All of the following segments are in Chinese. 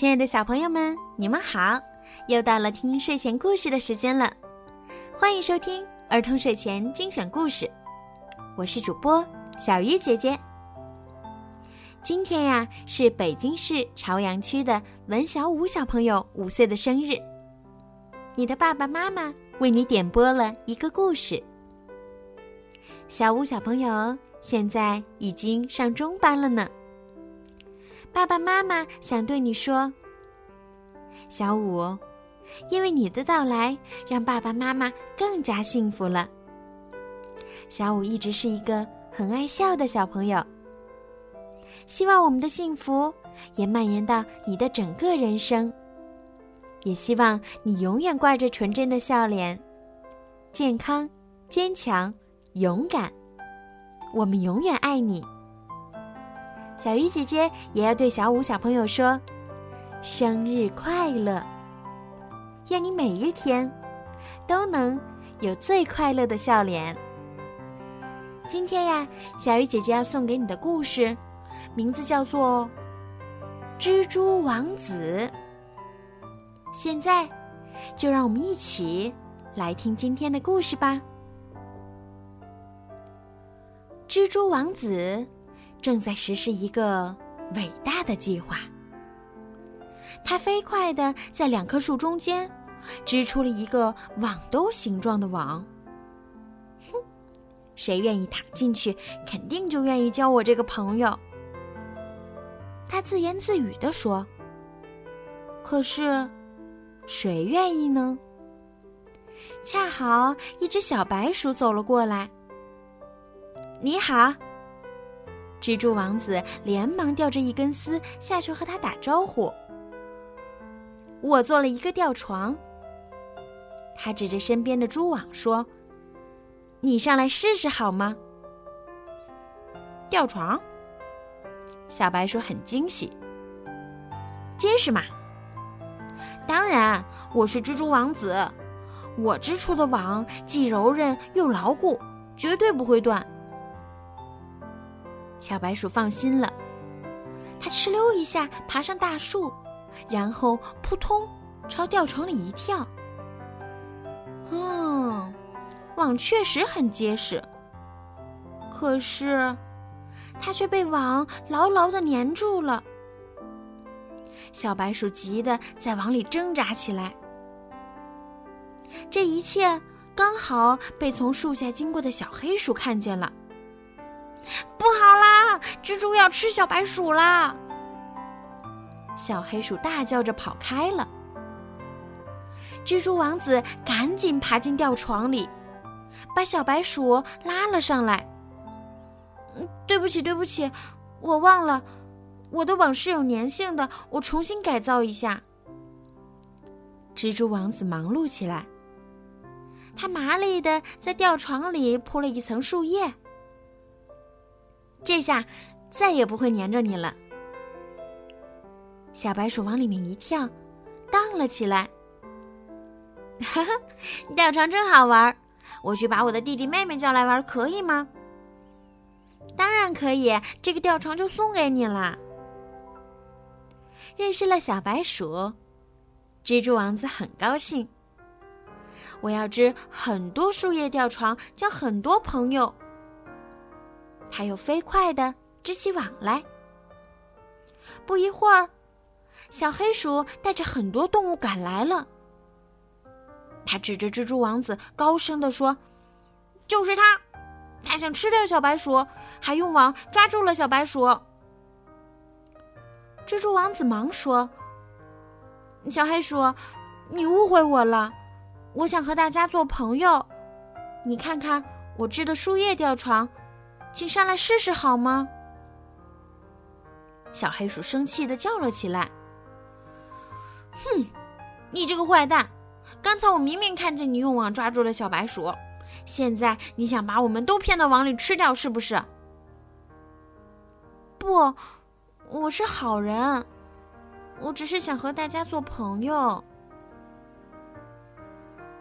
亲爱的小朋友们，你们好！又到了听睡前故事的时间了，欢迎收听儿童睡前精选故事。我是主播小鱼姐姐。今天呀，是北京市朝阳区的文小武小朋友五岁的生日。你的爸爸妈妈为你点播了一个故事。小武小朋友现在已经上中班了呢。爸爸妈妈想对你说：“小五，因为你的到来，让爸爸妈妈更加幸福了。”小五一直是一个很爱笑的小朋友。希望我们的幸福也蔓延到你的整个人生。也希望你永远挂着纯真的笑脸，健康、坚强、勇敢。我们永远爱你。小鱼姐姐也要对小五小朋友说：“生日快乐！愿你每一天都能有最快乐的笑脸。”今天呀，小鱼姐姐要送给你的故事，名字叫做《蜘蛛王子》。现在，就让我们一起来听今天的故事吧。蜘蛛王子。正在实施一个伟大的计划。他飞快地在两棵树中间织出了一个网兜形状的网。哼，谁愿意躺进去，肯定就愿意交我这个朋友。他自言自语地说。可是，谁愿意呢？恰好一只小白鼠走了过来。你好。蜘蛛王子连忙吊着一根丝下去和他打招呼。我做了一个吊床。他指着身边的蛛网说：“你上来试试好吗？”吊床。小白鼠很惊喜。结实吗？当然，我是蜘蛛王子，我织出的网既柔韧又牢固，绝对不会断。小白鼠放心了，它哧溜一下爬上大树，然后扑通朝吊床里一跳。嗯，网确实很结实，可是它却被网牢牢的粘住了。小白鼠急得在网里挣扎起来。这一切刚好被从树下经过的小黑鼠看见了。不好啦！蜘蛛要吃小白鼠啦！小黑鼠大叫着跑开了。蜘蛛王子赶紧爬进吊床里，把小白鼠拉了上来。对不起，对不起，我忘了，我的网是有粘性的，我重新改造一下。蜘蛛王子忙碌起来，他麻利的在吊床里铺了一层树叶。这下再也不会粘着你了。小白鼠往里面一跳，荡了起来。哈哈，吊床真好玩我去把我的弟弟妹妹叫来玩，可以吗？当然可以，这个吊床就送给你了。认识了小白鼠，蜘蛛王子很高兴。我要织很多树叶吊床，交很多朋友。他又飞快地织起网来。不一会儿，小黑鼠带着很多动物赶来了。他指着蜘蛛王子，高声地说：“就是他！他想吃掉小白鼠，还用网抓住了小白鼠。”蜘蛛王子忙说：“小黑鼠，你误会我了。我想和大家做朋友。你看看我织的树叶吊床。”请上来试试好吗？小黑鼠生气的叫了起来：“哼，你这个坏蛋！刚才我明明看见你用网抓住了小白鼠，现在你想把我们都骗到网里吃掉，是不是？”“不，我是好人，我只是想和大家做朋友。”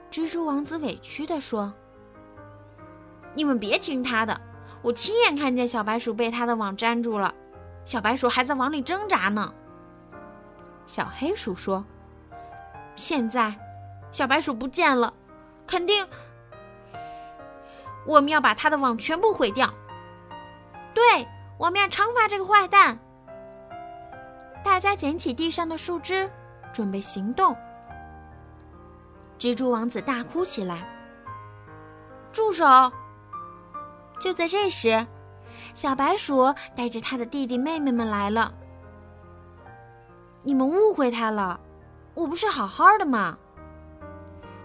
蜘蛛王子委屈的说：“你们别听他的。”我亲眼看见小白鼠被他的网粘住了，小白鼠还在网里挣扎呢。小黑鼠说：“现在，小白鼠不见了，肯定我们要把它的网全部毁掉。对，我们要惩罚这个坏蛋。”大家捡起地上的树枝，准备行动。蜘蛛王子大哭起来：“住手！”就在这时，小白鼠带着他的弟弟妹妹们来了。你们误会他了，我不是好好的吗？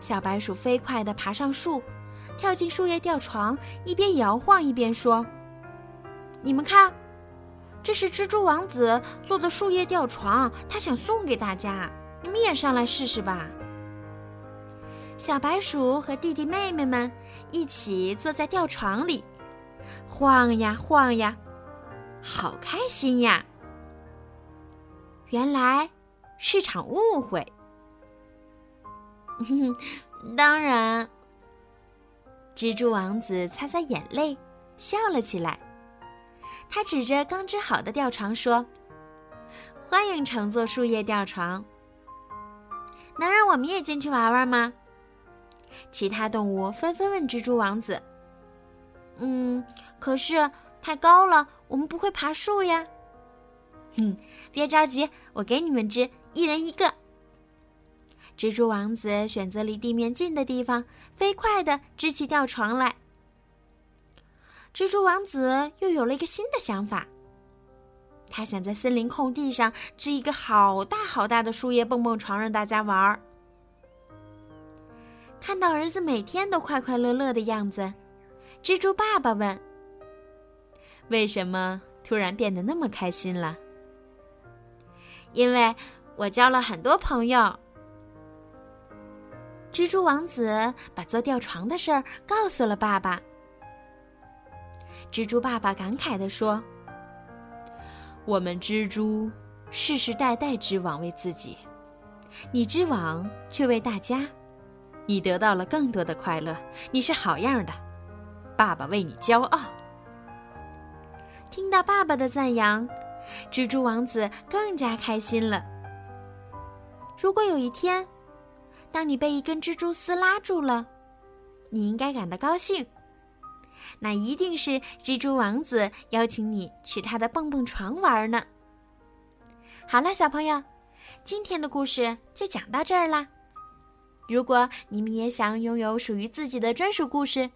小白鼠飞快地爬上树，跳进树叶吊床，一边摇晃一边说：“你们看，这是蜘蛛王子做的树叶吊床，他想送给大家，你们也上来试试吧。”小白鼠和弟弟妹妹们一起坐在吊床里，晃呀晃呀，好开心呀！原来是场误会。当然，蜘蛛王子擦擦眼泪，笑了起来。他指着刚织好的吊床说：“欢迎乘坐树叶吊床。能让我们也进去玩玩吗？”其他动物纷纷问蜘蛛王子：“嗯，可是太高了，我们不会爬树呀。”哼，别着急，我给你们织，一人一个。蜘蛛王子选择离地面近的地方，飞快的织起吊床来。蜘蛛王子又有了一个新的想法，他想在森林空地上织一个好大好大的树叶蹦蹦床，让大家玩儿。看到儿子每天都快快乐乐的样子，蜘蛛爸爸问：“为什么突然变得那么开心了？”因为我交了很多朋友。蜘蛛王子把做吊床的事儿告诉了爸爸。蜘蛛爸爸感慨地说：“我们蜘蛛世世代代织网为自己，你织网却为大家，你得到了更多的快乐。你是好样的，爸爸为你骄傲。”到爸爸的赞扬。蜘蛛王子更加开心了。如果有一天，当你被一根蜘蛛丝拉住了，你应该感到高兴。那一定是蜘蛛王子邀请你去他的蹦蹦床玩呢。好了，小朋友，今天的故事就讲到这儿啦。如果你们也想拥有属于自己的专属故事，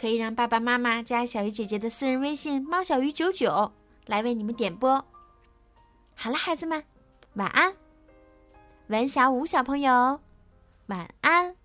可以让爸爸妈妈加小鱼姐姐的私人微信“猫小鱼九九”。来为你们点播。好了，孩子们，晚安。文小五小朋友，晚安。